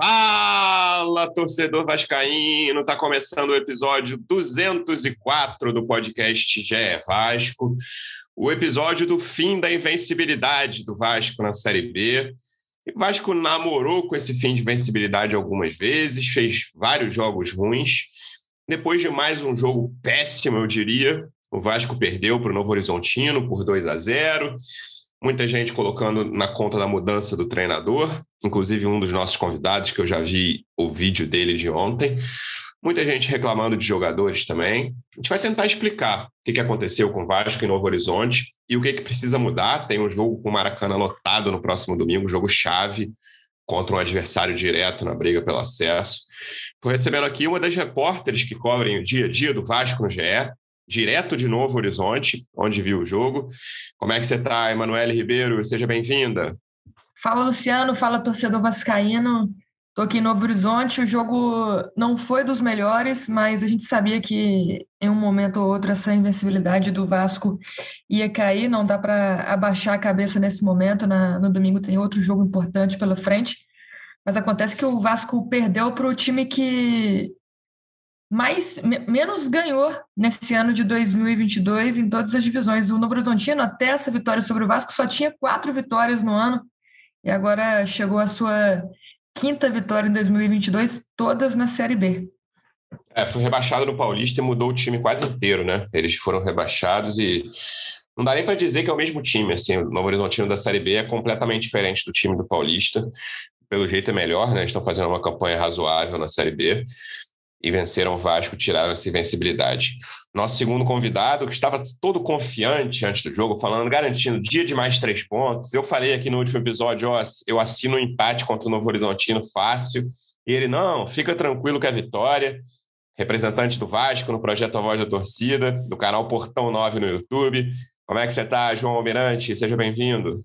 Fala, torcedor vascaíno! Tá começando o episódio 204 do podcast GE Vasco. O episódio do fim da invencibilidade do Vasco na Série B. O Vasco namorou com esse fim de invencibilidade algumas vezes, fez vários jogos ruins. Depois de mais um jogo péssimo, eu diria, o Vasco perdeu para o Novo Horizontino por 2 a 0 muita gente colocando na conta da mudança do treinador, inclusive um dos nossos convidados, que eu já vi o vídeo dele de ontem. Muita gente reclamando de jogadores também. A gente vai tentar explicar o que aconteceu com o Vasco em Novo Horizonte e o que, que precisa mudar. Tem um jogo com o Maracanã lotado no próximo domingo, jogo chave contra um adversário direto na briga pelo acesso. Estou recebendo aqui uma das repórteres que cobrem o dia a dia do Vasco no GE, direto de Novo Horizonte, onde viu o jogo. Como é que você está, Emanuele Ribeiro? Seja bem-vinda. Fala, Luciano. Fala, torcedor vascaíno. Estou aqui em Novo Horizonte. O jogo não foi dos melhores, mas a gente sabia que em um momento ou outro essa invencibilidade do Vasco ia cair. Não dá para abaixar a cabeça nesse momento. Na, no domingo tem outro jogo importante pela frente. Mas acontece que o Vasco perdeu para o time que mais menos ganhou nesse ano de 2022 em todas as divisões. O Novo Horizontino, até essa vitória sobre o Vasco, só tinha quatro vitórias no ano e agora chegou a sua quinta vitória em 2022, todas na Série B. É, foi rebaixado no Paulista e mudou o time quase inteiro, né? Eles foram rebaixados e não dá nem para dizer que é o mesmo time. Assim, o Novo Horizontino da Série B é completamente diferente do time do Paulista. Pelo jeito é melhor, né? Estão fazendo uma campanha razoável na Série B e venceram o Vasco, tiraram essa invencibilidade. Nosso segundo convidado, que estava todo confiante antes do jogo, falando, garantindo dia de mais três pontos. Eu falei aqui no último episódio, ó, eu assino um empate contra o Novo Horizontino fácil. E ele, não, fica tranquilo que é vitória. Representante do Vasco no projeto A Voz da Torcida, do canal Portão 9 no YouTube. Como é que você está, João Almirante? Seja bem-vindo.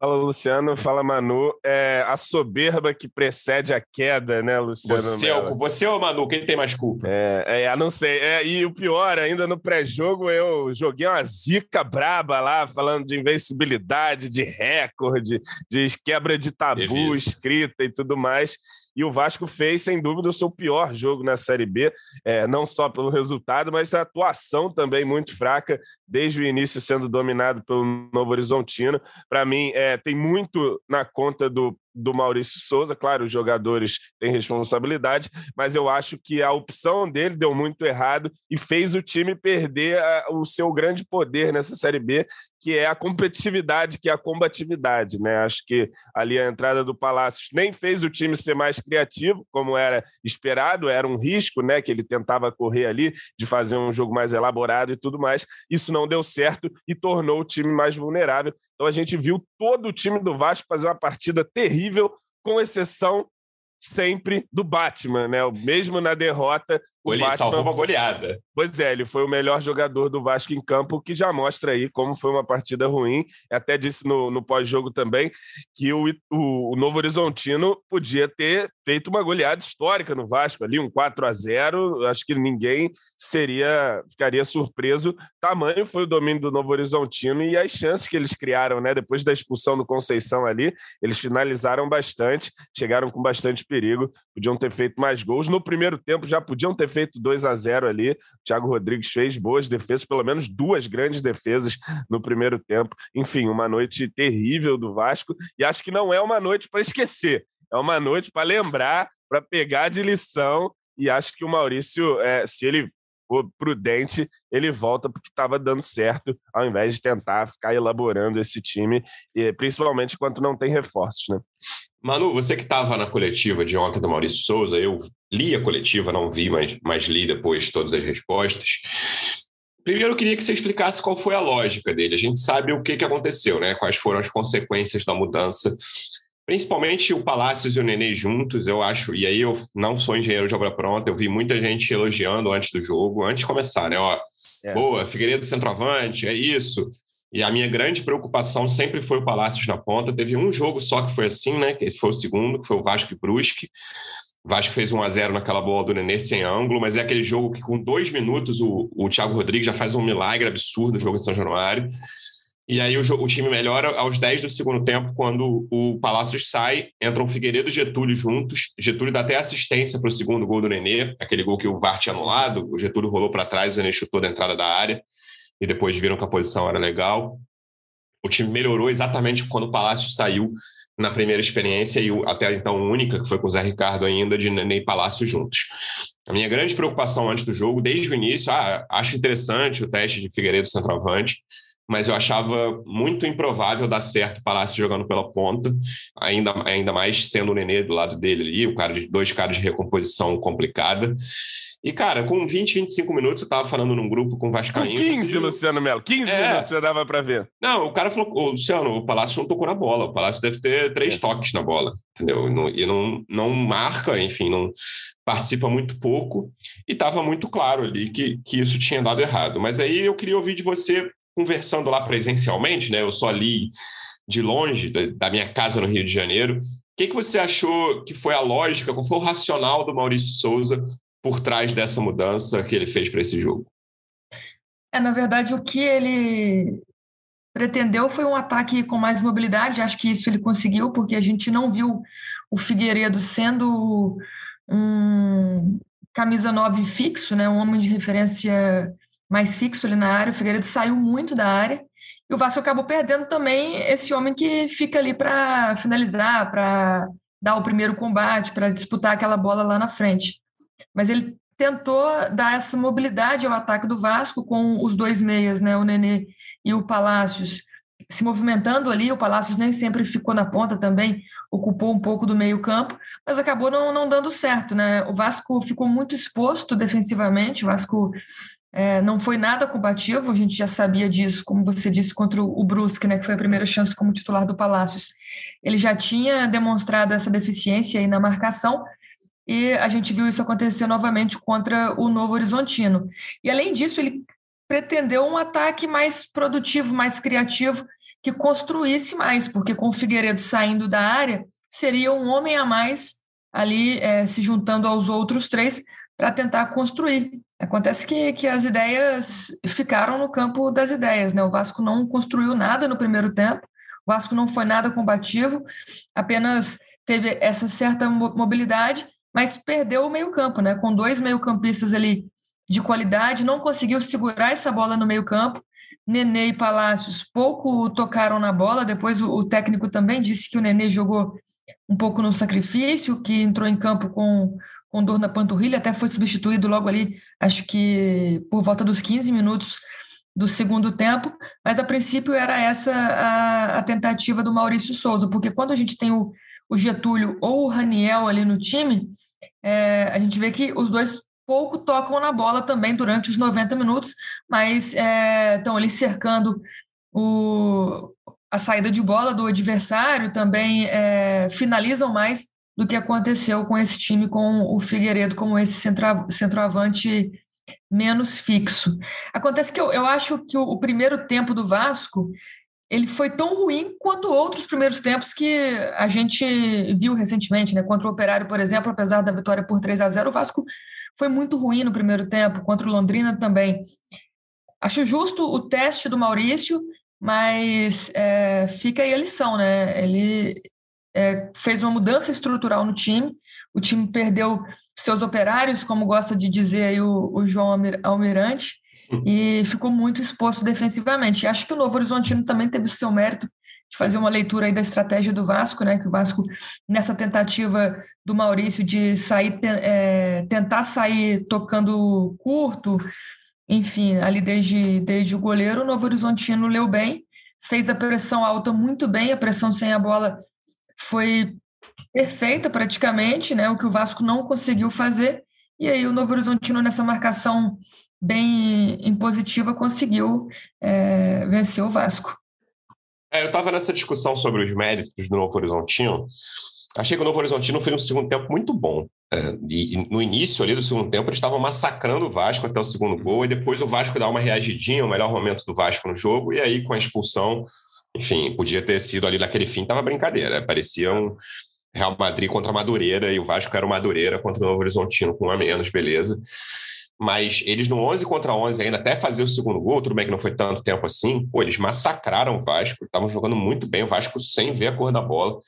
Fala, Luciano. Fala, Manu. É a soberba que precede a queda, né, Luciano? Você, é ou, você ou Manu? Quem tem mais culpa? É, é não sei. É, e o pior, ainda no pré-jogo, eu joguei uma zica braba lá, falando de invencibilidade, de recorde, de quebra de tabu escrita e tudo mais e o Vasco fez, sem dúvida, o seu pior jogo na Série B, é, não só pelo resultado, mas a atuação também muito fraca, desde o início sendo dominado pelo Novo Horizontino. Para mim, é, tem muito na conta do do Maurício Souza. Claro, os jogadores têm responsabilidade, mas eu acho que a opção dele deu muito errado e fez o time perder a, o seu grande poder nessa Série B, que é a competitividade, que é a combatividade. Né? Acho que ali a entrada do Palácios nem fez o time ser mais criativo, como era esperado, era um risco né, que ele tentava correr ali, de fazer um jogo mais elaborado e tudo mais. Isso não deu certo e tornou o time mais vulnerável. Então a gente viu todo o time do Vasco fazer uma partida terrível, com exceção sempre do Batman, né? Mesmo na derrota, ele Batman... salvou uma goleada. Pois é, ele foi o melhor jogador do Vasco em campo, que já mostra aí como foi uma partida ruim. Até disse no, no pós-jogo também que o, o, o, Novo Horizontino podia ter feito uma goleada histórica no Vasco, ali um 4 a 0 Acho que ninguém seria ficaria surpreso. Tamanho foi o domínio do Novo Horizontino e as chances que eles criaram, né? Depois da expulsão do Conceição ali, eles finalizaram bastante, chegaram com bastante perigo, podiam ter feito mais gols. No primeiro tempo já podiam ter feito 2 a 0 ali. O Thiago Rodrigues fez boas defesas, pelo menos duas grandes defesas no primeiro tempo. Enfim, uma noite terrível do Vasco e acho que não é uma noite para esquecer. É uma noite para lembrar, para pegar de lição e acho que o Maurício, é, se ele for prudente, ele volta porque estava dando certo, ao invés de tentar ficar elaborando esse time, principalmente enquanto não tem reforços, né? Manu, você que estava na coletiva de ontem do Maurício Souza, eu li a coletiva, não vi, mas, mas li depois todas as respostas. Primeiro, eu queria que você explicasse qual foi a lógica dele. A gente sabe o que, que aconteceu, né? quais foram as consequências da mudança. Principalmente o Palácios e o Nenê juntos, eu acho. E aí eu não sou engenheiro de obra pronta, eu vi muita gente elogiando antes do jogo, antes de começar, né? Ó, é. Boa, Figueiredo centroavante, é isso. E a minha grande preocupação sempre foi o Palácios na ponta. Teve um jogo só que foi assim, né? Esse foi o segundo, que foi o Vasco e Brusque. O Vasco fez 1 a 0 naquela bola do Nenê sem ângulo, mas é aquele jogo que com dois minutos o, o Thiago Rodrigues já faz um milagre absurdo no jogo em São Januário. E aí o, o, time melhora aos 10 do segundo tempo, quando o Palácios sai, entram Figueiredo e Getúlio juntos. Getúlio dá até assistência para o segundo gol do Nenê, aquele gol que o VAR tinha anulado. O Getúlio rolou para trás, o Nenê chutou da entrada da área. E depois viram que a posição era legal. O time melhorou exatamente quando o Palácio saiu na primeira experiência e até então única, que foi com o Zé Ricardo ainda, de Nenê Palácio juntos. A minha grande preocupação antes do jogo, desde o início, ah, acho interessante o teste de Figueiredo centroavante, mas eu achava muito improvável dar certo o Palácio jogando pela ponta, ainda, ainda mais sendo o Nenê do lado dele ali, o cara de dois caras de recomposição complicada. E, cara, com 20, 25 minutos, eu tava falando num grupo com o Vascaíno. Com 15, Luciano Melo. 15 é. minutos já dava para ver. Não, o cara falou, ô, Luciano, o Palácio não tocou na bola. O Palácio deve ter três é. toques na bola, entendeu? E não, não, marca, enfim, não participa muito pouco. E tava muito claro ali que, que isso tinha dado errado. Mas aí eu queria ouvir de você conversando lá presencialmente, né? Eu só ali de longe, da minha casa no Rio de Janeiro. O que, que você achou que foi a lógica, qual foi o racional do Maurício Souza por trás dessa mudança que ele fez para esse jogo? É, na verdade, o que ele pretendeu foi um ataque com mais mobilidade. Acho que isso ele conseguiu, porque a gente não viu o Figueiredo sendo um camisa 9 fixo, né? um homem de referência mais fixo ali na área. O Figueiredo saiu muito da área. E o Vasco acabou perdendo também esse homem que fica ali para finalizar, para dar o primeiro combate, para disputar aquela bola lá na frente. Mas ele tentou dar essa mobilidade ao ataque do Vasco com os dois meias, né, o Nenê e o Palácios, se movimentando ali. O Palácios nem sempre ficou na ponta também, ocupou um pouco do meio-campo, mas acabou não, não dando certo. Né? O Vasco ficou muito exposto defensivamente, o Vasco é, não foi nada combativo, a gente já sabia disso, como você disse, contra o Brusque, né, que foi a primeira chance como titular do Palácios. Ele já tinha demonstrado essa deficiência aí na marcação, e a gente viu isso acontecer novamente contra o Novo Horizontino. E além disso, ele pretendeu um ataque mais produtivo, mais criativo, que construísse mais, porque com o Figueiredo saindo da área, seria um homem a mais ali é, se juntando aos outros três para tentar construir. Acontece que, que as ideias ficaram no campo das ideias, né? O Vasco não construiu nada no primeiro tempo, o Vasco não foi nada combativo, apenas teve essa certa mobilidade mas perdeu o meio-campo, né? Com dois meio-campistas ali de qualidade, não conseguiu segurar essa bola no meio-campo. Nenê e Palácios pouco tocaram na bola. Depois o, o, técnico também disse que o Nenê jogou um pouco no sacrifício, que entrou em campo com, com dor na panturrilha, até foi substituído logo ali, acho que por volta dos 15 minutos do segundo tempo, mas a princípio era essa a, a tentativa do Maurício Souza, porque quando a gente tem o, o Getúlio ou o Raniel ali no time, é, a gente vê que os dois pouco tocam na bola também durante os 90 minutos, mas é, estão ali cercando o, a saída de bola do adversário, também é, finalizam mais do que aconteceu com esse time, com o Figueiredo como esse centro, centroavante menos fixo. Acontece que eu, eu acho que o, o primeiro tempo do Vasco ele foi tão ruim quanto outros primeiros tempos que a gente viu recentemente, né? Contra o Operário, por exemplo, apesar da vitória por 3 a 0 o Vasco foi muito ruim no primeiro tempo, contra o Londrina também. Acho justo o teste do Maurício, mas é, fica aí a lição, né? Ele é, fez uma mudança estrutural no time, o time perdeu seus operários, como gosta de dizer aí o, o João Almirante, e ficou muito exposto defensivamente. E acho que o Novo Horizontino também teve o seu mérito de fazer uma leitura aí da estratégia do Vasco, né? Que o Vasco, nessa tentativa do Maurício de sair, é, tentar sair tocando curto, enfim, ali desde, desde o goleiro, o Novo Horizontino leu bem, fez a pressão alta muito bem, a pressão sem a bola foi perfeita praticamente, né? O que o Vasco não conseguiu fazer. E aí o Novo Horizontino nessa marcação bem impositiva, conseguiu é, vencer o Vasco. É, eu estava nessa discussão sobre os méritos do Novo Horizontino. Achei que o Novo Horizontino fez um segundo tempo muito bom. É, e, e, no início ali do segundo tempo, eles estavam massacrando o Vasco até o segundo gol, e depois o Vasco dá uma reagidinha, o melhor momento do Vasco no jogo, e aí com a expulsão, enfim, podia ter sido ali naquele fim, tava brincadeira. Parecia um Real Madrid contra a Madureira, e o Vasco era o Madureira contra o Novo Horizontino com um a menos, beleza. Mas eles no 11 contra 11 ainda, até fazer o segundo gol, tudo bem que não foi tanto tempo assim, pô, eles massacraram o Vasco, estavam jogando muito bem, o Vasco sem ver a cor da bola.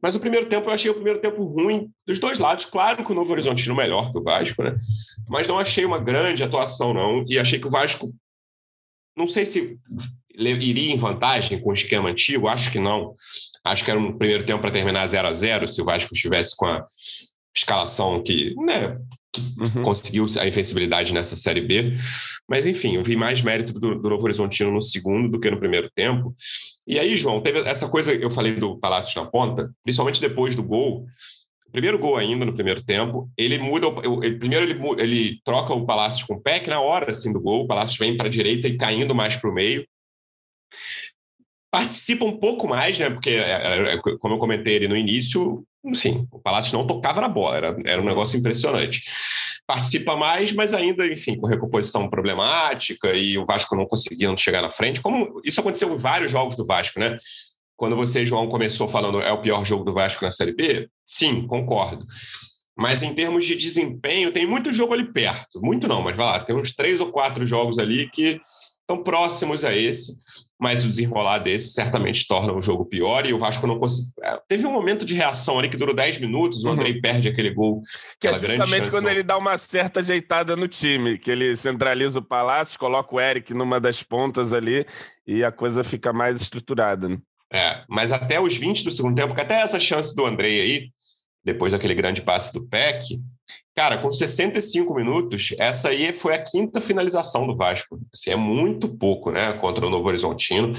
Mas o primeiro tempo, eu achei o primeiro tempo ruim dos dois lados. Claro que o Novo Horizontino melhor que o Vasco, né? Mas não achei uma grande atuação, não. E achei que o Vasco, não sei se iria em vantagem com o esquema antigo, acho que não. Acho que era um primeiro tempo para terminar 0 a 0 se o Vasco estivesse com a escalação que, né, uhum. conseguiu a invencibilidade nessa Série B. Mas, enfim, eu vi mais mérito do, do Novo Horizontino no segundo do que no primeiro tempo. E aí, João, teve essa coisa eu falei do Palácios na ponta, principalmente depois do gol. Primeiro gol ainda no primeiro tempo, ele muda, ele, primeiro ele, ele troca o Palácios com o Peck na hora assim do gol, o Palácios vem para a direita e caindo mais para o meio participa um pouco mais, né? Porque, é, é, é, como eu comentei ali no início, sim, o Palácio não tocava na bola, era, era um negócio impressionante. Participa mais, mas ainda, enfim, com recomposição problemática e o Vasco não conseguindo chegar na frente. Como isso aconteceu em vários jogos do Vasco, né? Quando você, João, começou falando é o pior jogo do Vasco na Série B, sim, concordo. Mas em termos de desempenho, tem muito jogo ali perto. Muito não, mas vai lá, tem uns três ou quatro jogos ali que estão próximos a esse mas o desenrolar desse certamente torna o jogo pior e o Vasco não conseguiu. É, teve um momento de reação ali que durou 10 minutos, o Andrei uhum. perde aquele gol. Que é justamente quando ele dá uma certa ajeitada no time, que ele centraliza o Palácio, coloca o Eric numa das pontas ali e a coisa fica mais estruturada. Né? É, mas até os 20 do segundo tempo, que até essa chance do Andrei aí, depois daquele grande passe do Peck, Cara, com 65 minutos, essa aí foi a quinta finalização do Vasco. Assim, é muito pouco, né, contra o Novo Horizontino.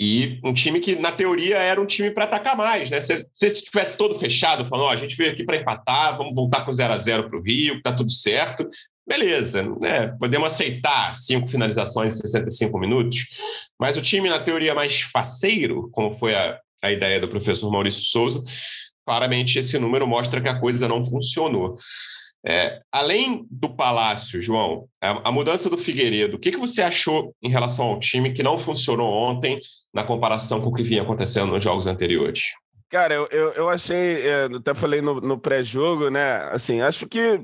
E um time que, na teoria, era um time para atacar mais, né? Se, se tivesse todo fechado, falando, ó, a gente veio aqui para empatar, vamos voltar com 0 a 0 para o Rio, tá tudo certo, beleza, né? Podemos aceitar cinco finalizações em 65 minutos, mas o time, na teoria, mais faceiro, como foi a, a ideia do professor Maurício Souza, claramente esse número mostra que a coisa não funcionou. É, além do Palácio, João, a, a, mudança do Figueiredo, o que, que você achou em relação ao time que não funcionou ontem na comparação com o que vinha acontecendo nos jogos anteriores? Cara, eu, eu, eu achei, é, até falei no, no pré-jogo, né? Assim, acho que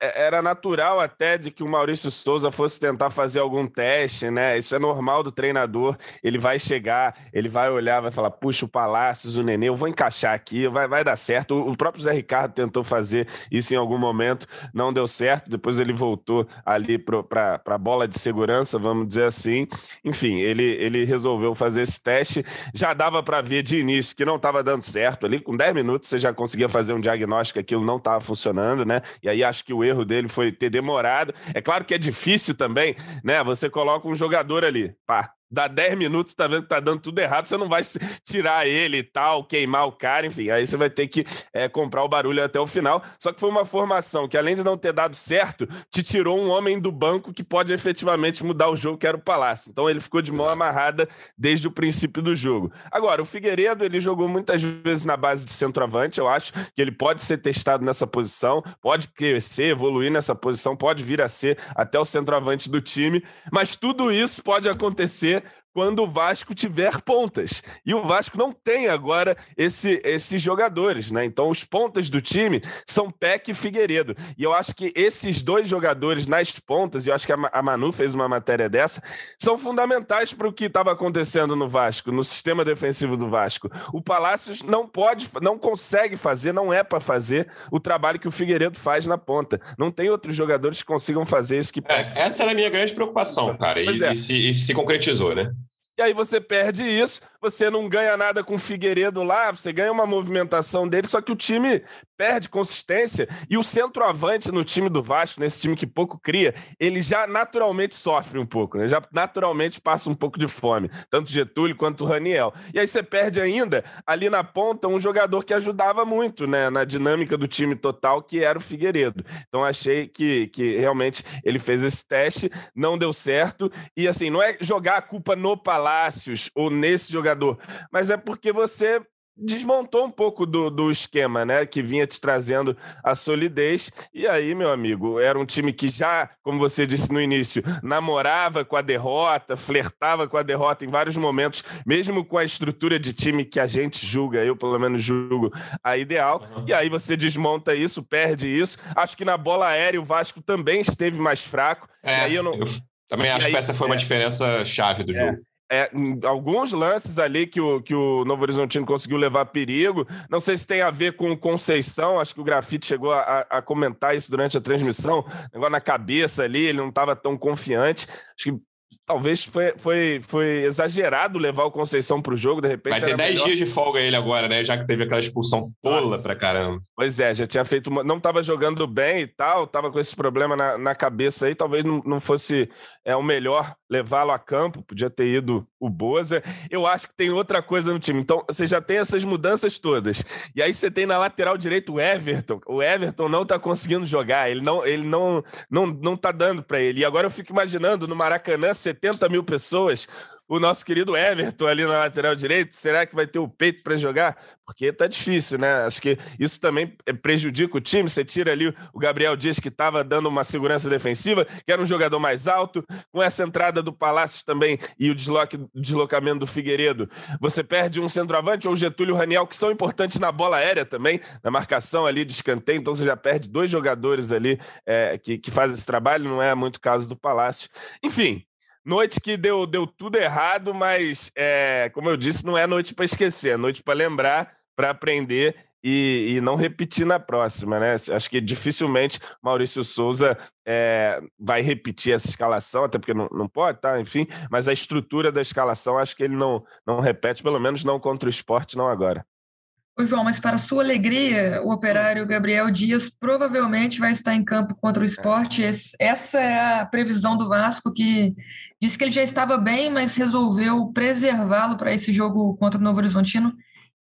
era natural até de que o Maurício Souza fosse tentar fazer algum teste, né? Isso é normal do treinador. Ele vai chegar, ele vai olhar, vai falar: puxa, o Palácios, o Nenê, eu vou encaixar aqui, vai, vai dar certo. O, próprio Zé Ricardo tentou fazer isso em algum momento, não deu certo. Depois ele voltou ali para a bola de segurança, vamos dizer assim. Enfim, ele, ele resolveu fazer esse teste. Já dava para ver de início que não estava dando certo ali. Com 10 minutos você já conseguia fazer um diagnóstico aquilo não estava funcionando, né? E aí acho que o erro dele foi ter demorado. É claro que é difícil também, né? Você coloca um jogador ali, pá, dá 10 minutos, tá vendo que tá dando tudo errado, você não vai tirar ele e tal, queimar o cara, enfim, aí você vai ter que é, comprar o barulho até o final. Só que foi uma formação que, além de não ter dado certo, te tirou um homem do banco que pode efetivamente mudar o jogo, que era o Palácio. Então ele ficou de mão amarrada desde o princípio do jogo. Agora, o Figueiredo, ele jogou muitas vezes na base de centroavante, eu acho que ele pode ser testado nessa posição, pode crescer, evoluir nessa posição, pode vir a ser até o centroavante do time, mas tudo isso pode acontecer quando o Vasco tiver pontas. E o Vasco não tem agora esse, esses jogadores, né? Então, os pontas do time são Peck e Figueiredo. E eu acho que esses dois jogadores nas pontas, e eu acho que a Manu fez uma matéria dessa, são fundamentais para o que estava acontecendo no Vasco, no sistema defensivo do Vasco. O Palácios não pode, não consegue fazer, não é para fazer o trabalho que o Figueiredo faz na ponta. Não tem outros jogadores que consigam fazer isso que. É, essa era a minha grande preocupação, cara. E, é. e, se, e se concretizou, né? E aí você perde isso, você não ganha nada com o Figueiredo lá, você ganha uma movimentação dele, só que o time perde consistência e o centroavante no time do Vasco, nesse time que pouco cria, ele já naturalmente sofre um pouco, né? já naturalmente passa um pouco de fome, tanto Getúlio quanto o Raniel. E aí você perde ainda ali na ponta um jogador que ajudava muito né, na dinâmica do time total, que era o Figueiredo. Então achei que, que realmente ele fez esse teste, não deu certo, e assim, não é jogar a culpa no Palácios ou nesse jogador, mas é porque você desmontou um pouco do, do esquema, né? Que vinha te trazendo a solidez. E aí, meu amigo, era um time que já, como você disse no início, namorava com a derrota, flertava com a derrota em vários momentos, mesmo com a estrutura de time que a gente julga, eu pelo menos julgo a ideal. Uhum. E aí você desmonta isso, perde isso. Acho que na bola aérea o Vasco também esteve mais fraco. É, aí eu não. Eu também acho aí, que essa foi uma é, diferença chave do é, jogo é, alguns lances ali que o, que o Novo Horizontino conseguiu levar perigo. Não sei se tem a ver com Conceição, acho que o Grafite chegou a, a comentar isso durante a transmissão. Negócio na cabeça ali, ele não estava tão confiante. Acho que talvez foi, foi, foi exagerado levar o Conceição para o jogo, de repente. Vai ter 10 dias de folga ele agora, né? Já que teve aquela expulsão tola para caramba. Pois é, já tinha feito. Uma... Não estava jogando bem e tal, estava com esse problema na, na cabeça aí. Talvez não, não fosse é, o melhor levá-lo a campo, podia ter ido o Boza. Eu acho que tem outra coisa no time. Então, você já tem essas mudanças todas. E aí você tem na lateral direito o Everton. O Everton não está conseguindo jogar, ele não ele não não, não tá dando para ele. E agora eu fico imaginando no Maracanã 70 mil pessoas o nosso querido Everton ali na lateral direito. Será que vai ter o peito para jogar? Porque tá difícil, né? Acho que isso também é, prejudica o time. Você tira ali o Gabriel Dias, que estava dando uma segurança defensiva, que era um jogador mais alto, com essa entrada do Palácio também e o desloque, deslocamento do Figueiredo. Você perde um centroavante ou Getúlio Raniel, que são importantes na bola aérea também, na marcação ali de escanteio. Então você já perde dois jogadores ali é, que, que fazem esse trabalho, não é muito caso do Palácio. Enfim, Noite que deu, deu tudo errado, mas, é, como eu disse, não é noite para esquecer, é noite para lembrar, para aprender e, e, não repetir na próxima, né? Acho que dificilmente Maurício Souza é, vai repetir essa escalação, até porque não, não pode, tá? Enfim, mas a estrutura da escalação acho que ele não, não repete, pelo menos não contra o esporte, não agora. Ô, João, mas para sua alegria, o operário Gabriel Dias provavelmente vai estar em campo contra o esporte. Esse, essa é a previsão do Vasco, que disse que ele já estava bem, mas resolveu preservá-lo para esse jogo contra o Novo Horizontino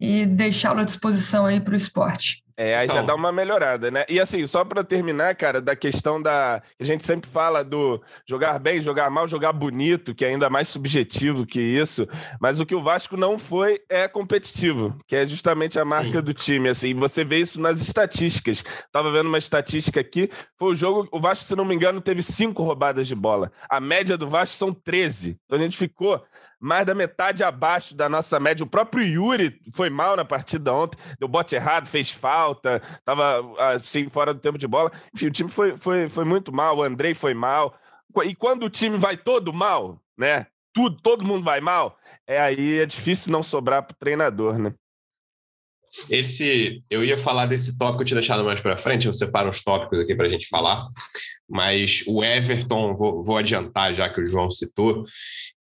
e deixá-lo à disposição aí para o esporte. É, aí então... já dá uma melhorada, né? E assim, só para terminar, cara, da questão da. A gente sempre fala do jogar bem, jogar mal, jogar bonito, que é ainda mais subjetivo que isso. Mas o que o Vasco não foi é competitivo, que é justamente a marca Sim. do time. Assim, você vê isso nas estatísticas. Tava vendo uma estatística aqui. Foi o jogo. O Vasco, se não me engano, teve cinco roubadas de bola. A média do Vasco são 13. Então a gente ficou mais da metade abaixo da nossa média. O próprio Yuri foi mal na partida ontem, deu bote errado, fez falta, estava assim fora do tempo de bola. Enfim, o time foi, foi, foi muito mal, o Andrei foi mal. E quando o time vai todo mal, né? Tudo, todo mundo vai mal, é aí é difícil não sobrar para o treinador, né? Esse, eu ia falar desse tópico, eu tinha deixado mais para frente, eu separo os tópicos aqui para a gente falar, mas o Everton, vou, vou, adiantar já que o João citou,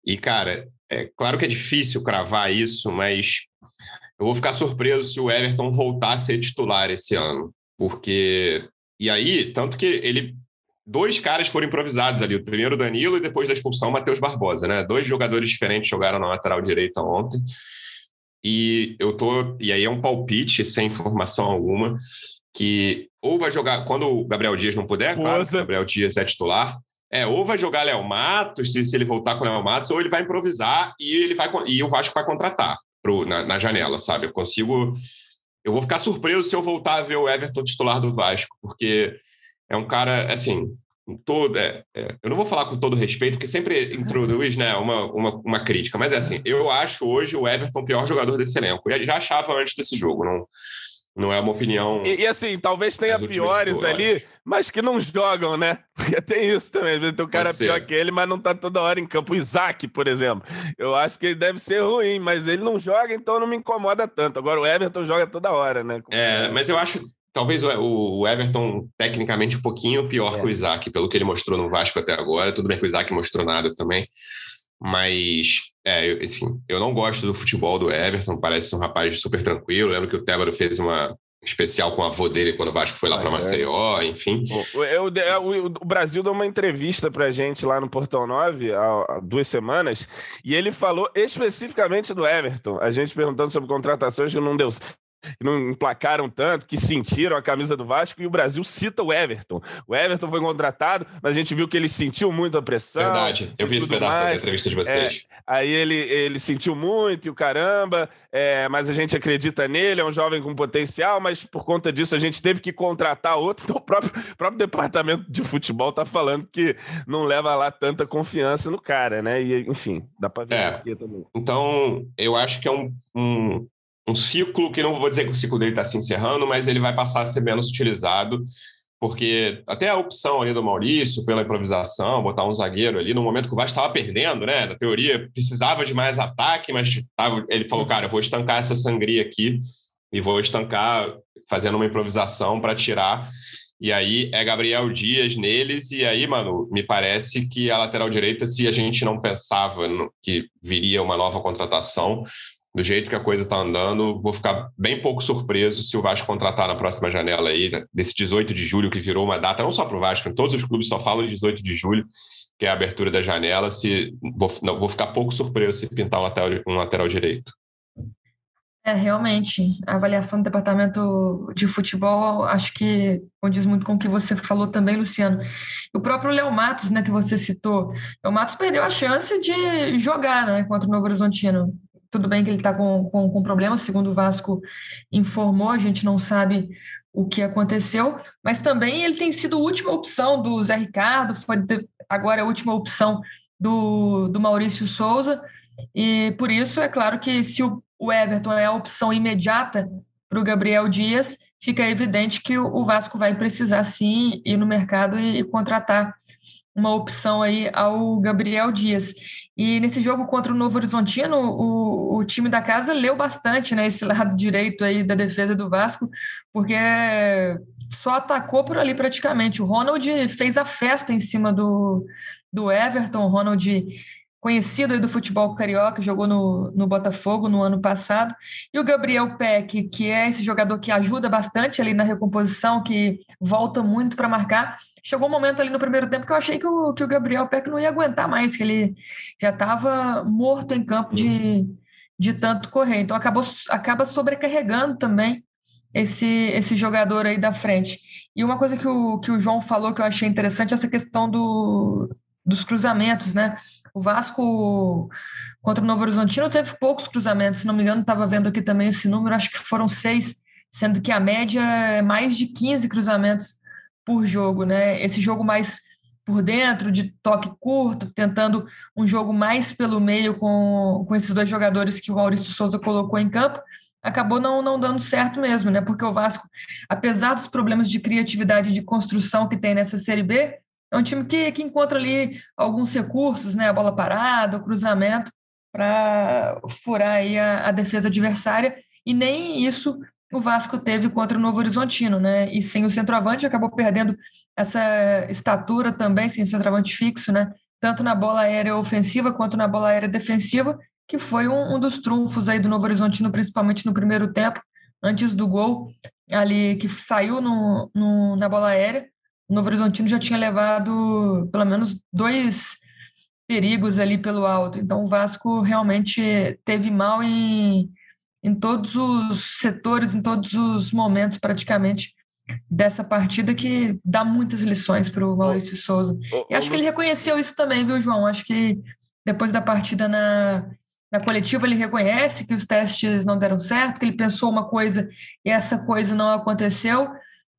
e cara, é claro que é difícil cravar isso, mas eu vou ficar surpreso se o Everton voltar a ser titular esse ano, porque, e aí, tanto que ele dois caras foram improvisados ali. O primeiro Danilo e depois da expulsão o Matheus Barbosa, né? Dois jogadores diferentes jogaram na lateral direita ontem. E eu tô. E aí é um palpite sem informação alguma. Que ou vai jogar. Quando o Gabriel Dias não puder, claro, o Gabriel Dias é titular. É, ou vai jogar Léo Matos, se, se ele voltar com o Léo Matos, ou ele vai improvisar e ele vai e o Vasco vai contratar pro, na, na janela, sabe? Eu consigo. Eu vou ficar surpreso se eu voltar a ver o Everton titular do Vasco, porque é um cara, assim, todo, é, é, eu não vou falar com todo respeito, porque sempre introduz né, uma, uma, uma, crítica, mas é assim, eu acho hoje o Everton o pior jogador desse elenco. Eu já achava antes desse jogo, não, não é uma opinião. E, e assim, talvez tenha piores ali, mas que não jogam, né? Porque tem isso também. Tem um cara pior que ele, mas não tá toda hora em campo. O Isaac, por exemplo. Eu acho que ele deve ser ruim, mas ele não joga, então não me incomoda tanto. Agora o Everton joga toda hora, né? É, mas eu acho talvez o Everton tecnicamente um pouquinho pior é. que o Isaac, pelo que ele mostrou no Vasco até agora. Tudo bem que o Isaac mostrou nada também, mas é, eu, assim, eu não gosto do futebol do Everton, parece ser um rapaz super tranquilo. Eu lembro que o Tébaro fez uma especial com a avô dele quando o Vasco foi lá para é. Maceió, enfim. O, o, o, Brasil deu uma entrevista para gente lá no Portão 9 há, há, duas semanas e ele falou especificamente do Everton. A gente perguntando sobre contratações que não deu que não emplacaram tanto, que sentiram a camisa do Vasco, e o Brasil cita o Everton. O Everton foi contratado, mas a gente viu que ele sentiu muito a pressão. Verdade, eu vi esse pedaço mais. da entrevista de vocês. É, aí ele, ele sentiu muito e o caramba, é, mas a gente acredita nele, é um jovem com potencial, mas por conta disso a gente teve que contratar outro. Então o próprio, próprio departamento de futebol está falando que não leva lá tanta confiança no cara, né? E, enfim, dá para ver é. também. Então, eu acho que é um, um, um ciclo que não vou dizer que o ciclo dele está se encerrando, mas ele vai passar a ser menos utilizado porque até a opção ali do Maurício pela improvisação, botar um zagueiro ali, no momento que o Vasco estava perdendo, né? Na teoria, precisava de mais ataque, mas tava, ele falou, cara, eu vou estancar essa sangria aqui e vou estancar fazendo uma improvisação para tirar. E aí é Gabriel Dias neles, e aí, mano, me parece que a lateral direita, se a gente não pensava que viria uma nova contratação, do jeito que a coisa está andando, vou ficar bem pouco surpreso se o Vasco contratar na próxima janela aí, desse 18 de julho, que virou uma data, não só para o Vasco, todos os clubes só falam de 18 de julho, que é a abertura da janela. Se vou, não, vou ficar pouco surpreso se pintar um lateral, um lateral direito. É, realmente, a avaliação do departamento de futebol, acho que condiz muito com o que você falou também, Luciano. O próprio Léo Matos, né, que você citou, o Matos perdeu a chance de jogar, né, contra o Novo Horizontino. Tudo bem que ele está com, com, com problemas, segundo o Vasco informou, a gente não sabe o que aconteceu, mas também ele tem sido a última opção do Zé Ricardo, foi agora a última opção do, do Maurício Souza, e por isso é claro que se o, o Everton é a opção imediata para o Gabriel Dias, fica evidente que o, o Vasco vai precisar sim ir no mercado e, e contratar uma opção aí ao Gabriel Dias. E nesse jogo contra o Novo Horizontino, o, o time da casa leu bastante né, esse lado direito aí da defesa do Vasco, porque só atacou por ali praticamente. O Ronald fez a festa em cima do, do Everton, o Ronald conhecido do futebol carioca, jogou no, no Botafogo no ano passado, e o Gabriel Peck, que é esse jogador que ajuda bastante ali na recomposição, que volta muito para marcar. Chegou um momento ali no primeiro tempo que eu achei que o, que o Gabriel Peck não ia aguentar mais, que ele já estava morto em campo de, de tanto correr. Então acabou, acaba sobrecarregando também esse, esse jogador aí da frente. E uma coisa que o, que o João falou que eu achei interessante é essa questão do, dos cruzamentos, né? O Vasco contra o Novo Horizontino teve poucos cruzamentos, se não me engano, estava vendo aqui também esse número, acho que foram seis, sendo que a média é mais de 15 cruzamentos por jogo, né? Esse jogo mais por dentro, de toque curto, tentando um jogo mais pelo meio com, com esses dois jogadores que o Maurício Souza colocou em campo, acabou não, não dando certo mesmo, né? Porque o Vasco, apesar dos problemas de criatividade e de construção que tem nessa Série B, é um time que, que encontra ali alguns recursos, né? A bola parada, o cruzamento, para furar aí a, a, defesa adversária, e nem isso o Vasco teve contra o Novo Horizontino, né? E sem o centroavante acabou perdendo essa estatura também, sem o centroavante fixo, né? Tanto na bola aérea ofensiva quanto na bola aérea defensiva, que foi um, um dos trunfos aí do Novo Horizontino, principalmente no primeiro tempo, antes do gol ali que saiu no, no na bola aérea o Novo Horizontino já tinha levado pelo menos dois perigos ali pelo alto. Então o Vasco realmente teve mal em, em todos os setores, em todos os momentos praticamente dessa partida que dá muitas lições para o Maurício Souza. E acho que ele reconheceu isso também, viu, João? Acho que depois da partida na, na coletiva ele reconhece que os testes não deram certo, que ele pensou uma coisa e essa coisa não aconteceu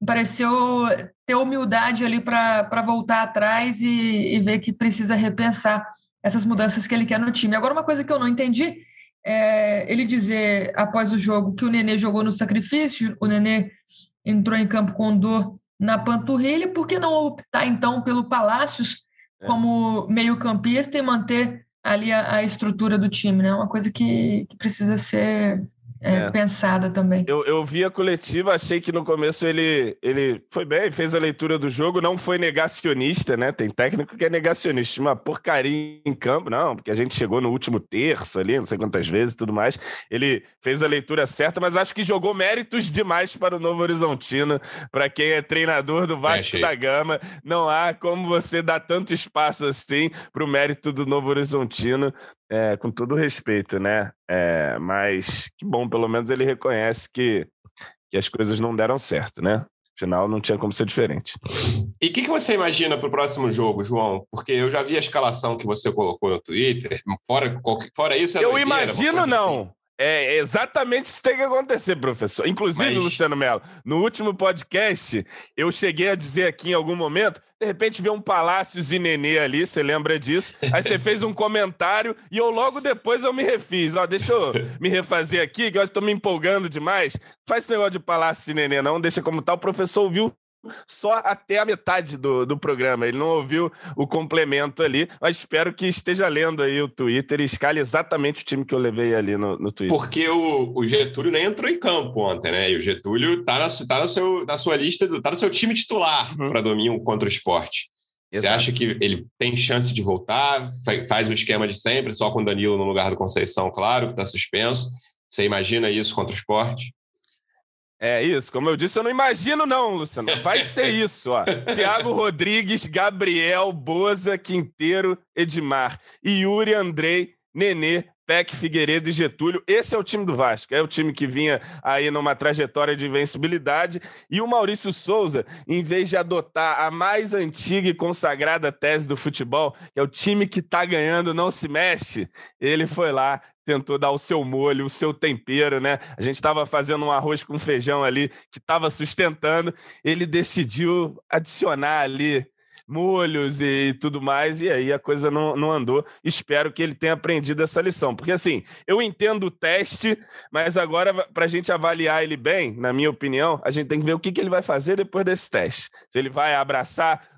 pareceu ter humildade ali para voltar atrás e, e, ver que precisa repensar essas mudanças que ele quer no time. Agora, uma coisa que eu não entendi é ele dizer após o jogo que o Nenê jogou no sacrifício, o Nenê entrou em campo com dor na panturrilha, por que não optar então pelo Palácios é. como meio-campista e manter ali a, a, estrutura do time, né? Uma coisa que, que precisa ser é, é. pensada também. Eu, eu vi a coletiva, achei que no começo ele, ele foi bem, fez a leitura do jogo, não foi negacionista, né? Tem técnico que é negacionista, uma porcaria em campo, não, porque a gente chegou no último terço ali, não sei quantas vezes e tudo mais. Ele fez a leitura certa, mas acho que jogou méritos demais para o Novo Horizontino, para quem é treinador do Vasco é, da Gama. Não há como você dar tanto espaço assim para o mérito do Novo Horizontino é, com todo respeito, né? É, mas que bom, pelo menos ele reconhece que que as coisas não deram certo, né? Afinal, não tinha como ser diferente. E o que, que, você imagina para o próximo jogo, João? Porque eu já vi a escalação que você colocou no Twitter. Fora, fora isso, é Eu doideira, imagino não. Assim. É exatamente isso que tem que acontecer, professor. Inclusive, Mas... Luciano Melo, no último podcast, eu cheguei a dizer aqui em algum momento, de repente vê um Palácios e Nenê ali, você lembra disso? Aí você fez um comentário e eu logo depois eu me refiz. Ó, deixa eu me refazer aqui, que eu estou me empolgando demais. Faz esse negócio de Palácios e Nenê, não, deixa como tá. O professor ouviu só até a metade do, do programa. Ele não ouviu o complemento ali, mas espero que esteja lendo aí o Twitter e escale exatamente o time que eu levei ali no, no Twitter. Porque o, o, Getúlio nem entrou em campo ontem, né? E o Getúlio tá na, tá no seu, na sua lista, do, tá no seu time titular uhum. para domingo contra o esporte. Exato. Você acha que ele tem chance de voltar? Faz o esquema de sempre, só com o Danilo no lugar do Conceição, claro, que está suspenso. Você imagina isso contra o esporte? É isso, como eu disse, eu não imagino, não, Luciano. Vai ser isso, ó. Tiago Rodrigues, Gabriel, Boza, Quinteiro, Edmar, Yuri, Andrei, Nenê, Peck, Figueiredo e Getúlio. Esse é o time do Vasco. É o time que vinha aí numa trajetória de invencibilidade. E o Maurício Souza, em vez de adotar a mais antiga e consagrada tese do futebol, que é o time que tá ganhando não se mexe, ele foi lá, tentou dar o seu molho, o seu tempero, né? A gente estava fazendo um arroz com feijão ali que estava sustentando, ele decidiu adicionar ali molhos e tudo mais, e aí a coisa não, não andou. Espero que ele tenha aprendido essa lição, porque assim, eu entendo o teste, mas agora, para a gente avaliar ele bem, na minha opinião, a gente tem que ver o que, que ele vai fazer depois desse teste. Se ele vai abraçar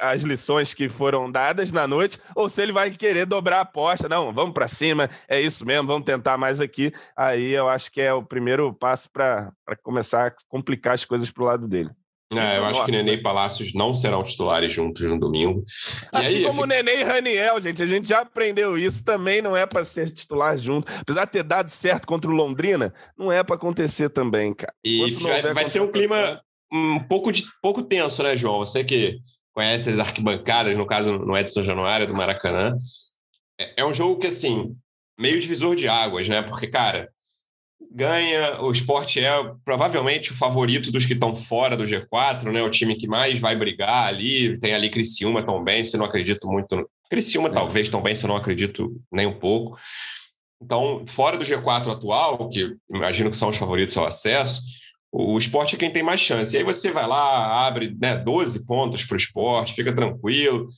as lições que foram dadas na noite, ou se ele vai querer dobrar a aposta. Não, vamos para cima, é isso mesmo, vamos tentar mais aqui. Aí eu acho que é o primeiro passo para começar a complicar as coisas para o lado dele. É, eu acho Nossa, que Nenê e Palácios não serão titulares juntos no domingo. E assim aí, como fico... Nenê e Raniel, gente, a gente já aprendeu isso, também não é para ser titular junto. Apesar de ter dado certo contra o Londrina, não é para acontecer também, cara. E vai, vai ser um clima um pouco, de, pouco tenso, né, João? Você que conhece as arquibancadas, no caso no Edson Januário, do Maracanã. É, é um jogo que, assim, meio divisor de águas, né? Porque, cara, ganha, o esporte é provavelmente o favorito dos que estão fora do G4, né? O time que mais vai brigar ali, tem ali Criciúma também, se não acredito muito. No... Criciúma é. talvez também, se não acredito nem um pouco. Então, fora do G4 atual, que imagino que são os favoritos ao acesso, o esporte é quem tem mais chance. E aí você vai lá, abre né, 12 pontos para o esporte, fica tranquilo.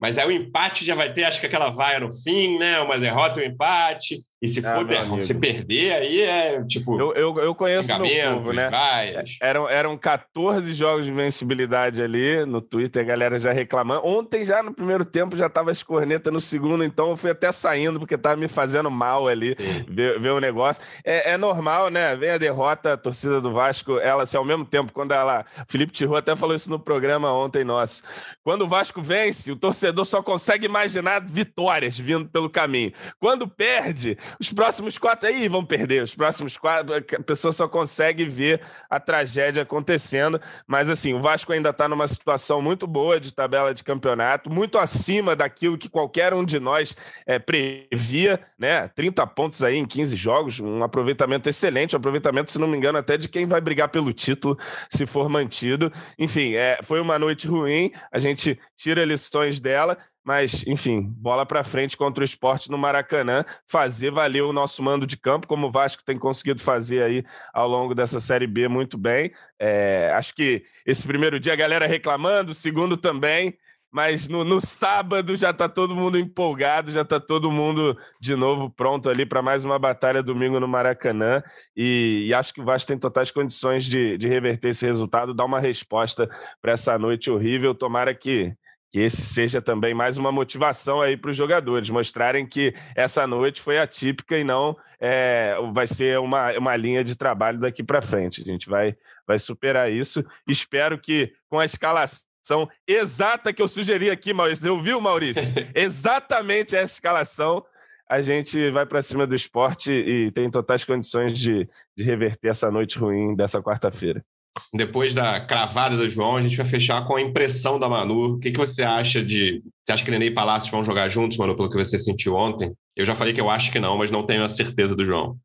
Mas aí o empate já vai ter, acho que aquela vaia no fim, né? Uma derrota um empate. E se ah, for se perder, aí é tipo. Eu, eu, eu conheço meu povo, né? Vaias. Eram, eram 14 jogos de vencibilidade ali no Twitter, a galera já reclamando. Ontem, já no primeiro tempo, já tava as cornetas no segundo, então eu fui até saindo, porque tava me fazendo mal ali ver, ver, o negócio. É, é, normal, né? Vem a derrota, a torcida do Vasco, ela, assim, ao mesmo tempo, quando ela. Felipe Tiru até falou isso no programa ontem nosso. Quando o Vasco vence, o torcedor só consegue imaginar vitórias vindo pelo caminho. Quando perde, os próximos quatro aí vão perder. Os próximos quatro, a pessoa só consegue ver a tragédia acontecendo. Mas assim, o Vasco ainda está numa situação muito boa de tabela de campeonato, muito acima daquilo que qualquer um de nós é, previa, né? 30 pontos aí em 15 jogos, um aproveitamento excelente, um aproveitamento, se não me engano, até de quem vai brigar pelo título, se for mantido. Enfim, é, foi uma noite ruim, a gente tira lições dela mas, enfim, bola para frente contra o esporte no Maracanã, fazer valer o nosso mando de campo, como o Vasco tem conseguido fazer aí ao longo dessa Série B muito bem. É, acho que esse primeiro dia a galera reclamando, segundo também, mas no, no sábado já está todo mundo empolgado, já está todo mundo de novo pronto ali para mais uma batalha domingo no Maracanã. E, e, acho que o Vasco tem totais condições de, de reverter esse resultado, dar uma resposta para essa noite horrível. Tomara que que esse seja também mais uma motivação aí para os jogadores, mostrarem que essa noite foi atípica e não é, vai ser uma, uma linha de trabalho daqui para frente. A gente vai, vai superar isso. Espero que com a escalação exata que eu sugeri aqui, Maurício, você ouviu, Maurício? Exatamente essa escalação. A gente vai para cima do esporte e tem totais condições de, de reverter essa noite ruim dessa quarta-feira depois da cravada do João, a gente vai fechar com a impressão da Manu. O que, que você acha de. Você acha que Nenê e Palácio vão jogar juntos, Manu, pelo que você sentiu ontem? Eu já falei que eu acho que não, mas não tenho a certeza do João.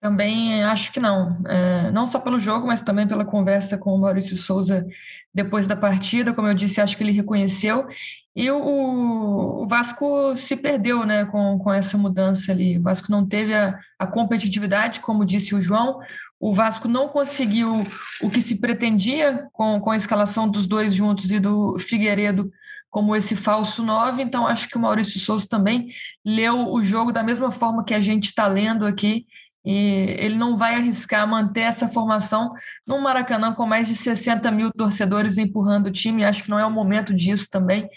Também acho que não. É, não só pelo jogo, mas também pela conversa com o Maurício Souza depois da partida. Como eu disse, acho que ele reconheceu. E o, o Vasco se perdeu né, com, com essa mudança ali. O Vasco não teve a, a competitividade, como disse o João. O Vasco não conseguiu o que se pretendia com, com a escalação dos dois juntos e do Figueiredo como esse falso 9. Então, acho que o Maurício Souza também leu o jogo da mesma forma que a gente está lendo aqui e ele não vai arriscar manter essa formação no Maracanã com mais de 60 mil torcedores empurrando o time. Acho que não é o momento disso também.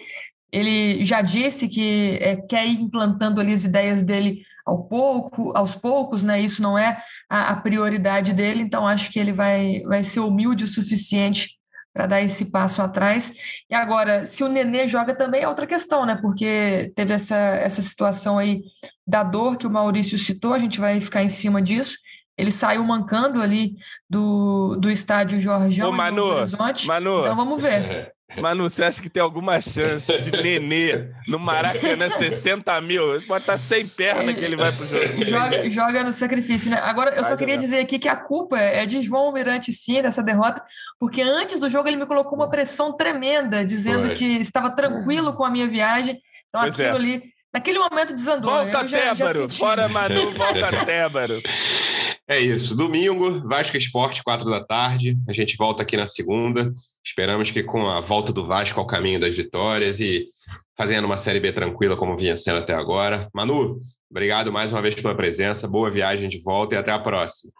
Ele já disse que é, quer ir implantando ali as ideias dele ao pouco, aos poucos, né? Isso não é a, a prioridade dele, então acho que ele vai, vai ser humilde o suficiente para dar esse passo atrás. E agora, se o Nenê joga também é outra questão, né? Porque teve essa, essa situação aí da dor que o Maurício citou, a gente vai ficar em cima disso. Ele saiu mancando ali do, do estádio Ô, Manu, Horizonte. Manu, então vamos ver. Manu, você acha que tem alguma chance de Nenê no Maracanã 60 mil? Pode estar sem perna que ele vai pro jogo. Joga, joga no sacrifício, né? Agora, eu vai só queria jogar. dizer aqui que a culpa é de João Almirante, sim, dessa derrota, porque antes do jogo ele me colocou uma pressão tremenda, dizendo Foi. que estava tranquilo com a minha viagem. Então, pois aquilo é. ali, naquele momento desandou. Volta já, Tébaro, fora Manu, volta Tébaro. É isso. Domingo, Vasco Esporte, quatro da tarde. A gente volta aqui na segunda. Esperamos que com a volta do Vasco ao caminho das vitórias e fazendo uma Série B tranquila como vinha sendo até agora. Manu, obrigado mais uma vez pela presença. Boa viagem de volta e até a próxima.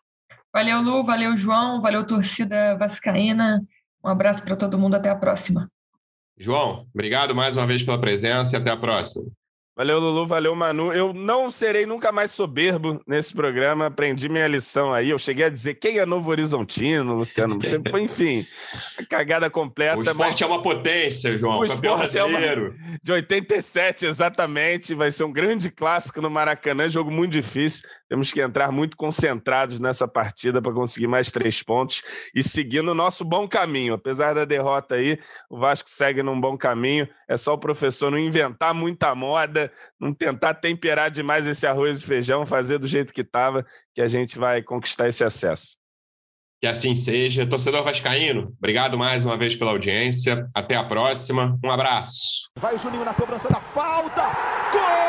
Valeu, Lu. Valeu, João. Valeu, torcida vascaína. Um abraço para todo mundo. Até a próxima. João, obrigado mais uma vez pela presença e até a próxima. Valeu, Lulu, valeu, Manu. Eu não serei nunca mais soberbo nesse programa, aprendi minha lição aí. Eu cheguei a dizer quem é Novo Horizontino, Luciano. Enfim, cagada completa. O esporte mas... é uma potência, João. O esporte é uma... de 87, exatamente. Vai ser um grande clássico no Maracanã, jogo muito difícil. Temos que entrar muito concentrados nessa partida para conseguir mais três pontos e seguir no nosso bom caminho. Apesar da derrota aí, o Vasco segue num bom caminho. É só o professor não inventar muita moda não tentar temperar demais esse arroz e feijão, fazer do jeito que estava, que a gente vai conquistar esse acesso. Que assim seja. Torcedor Vascaíno, obrigado mais uma vez pela audiência. Até a próxima. Um abraço. Vai o Juninho na cobrança da falta. Gol!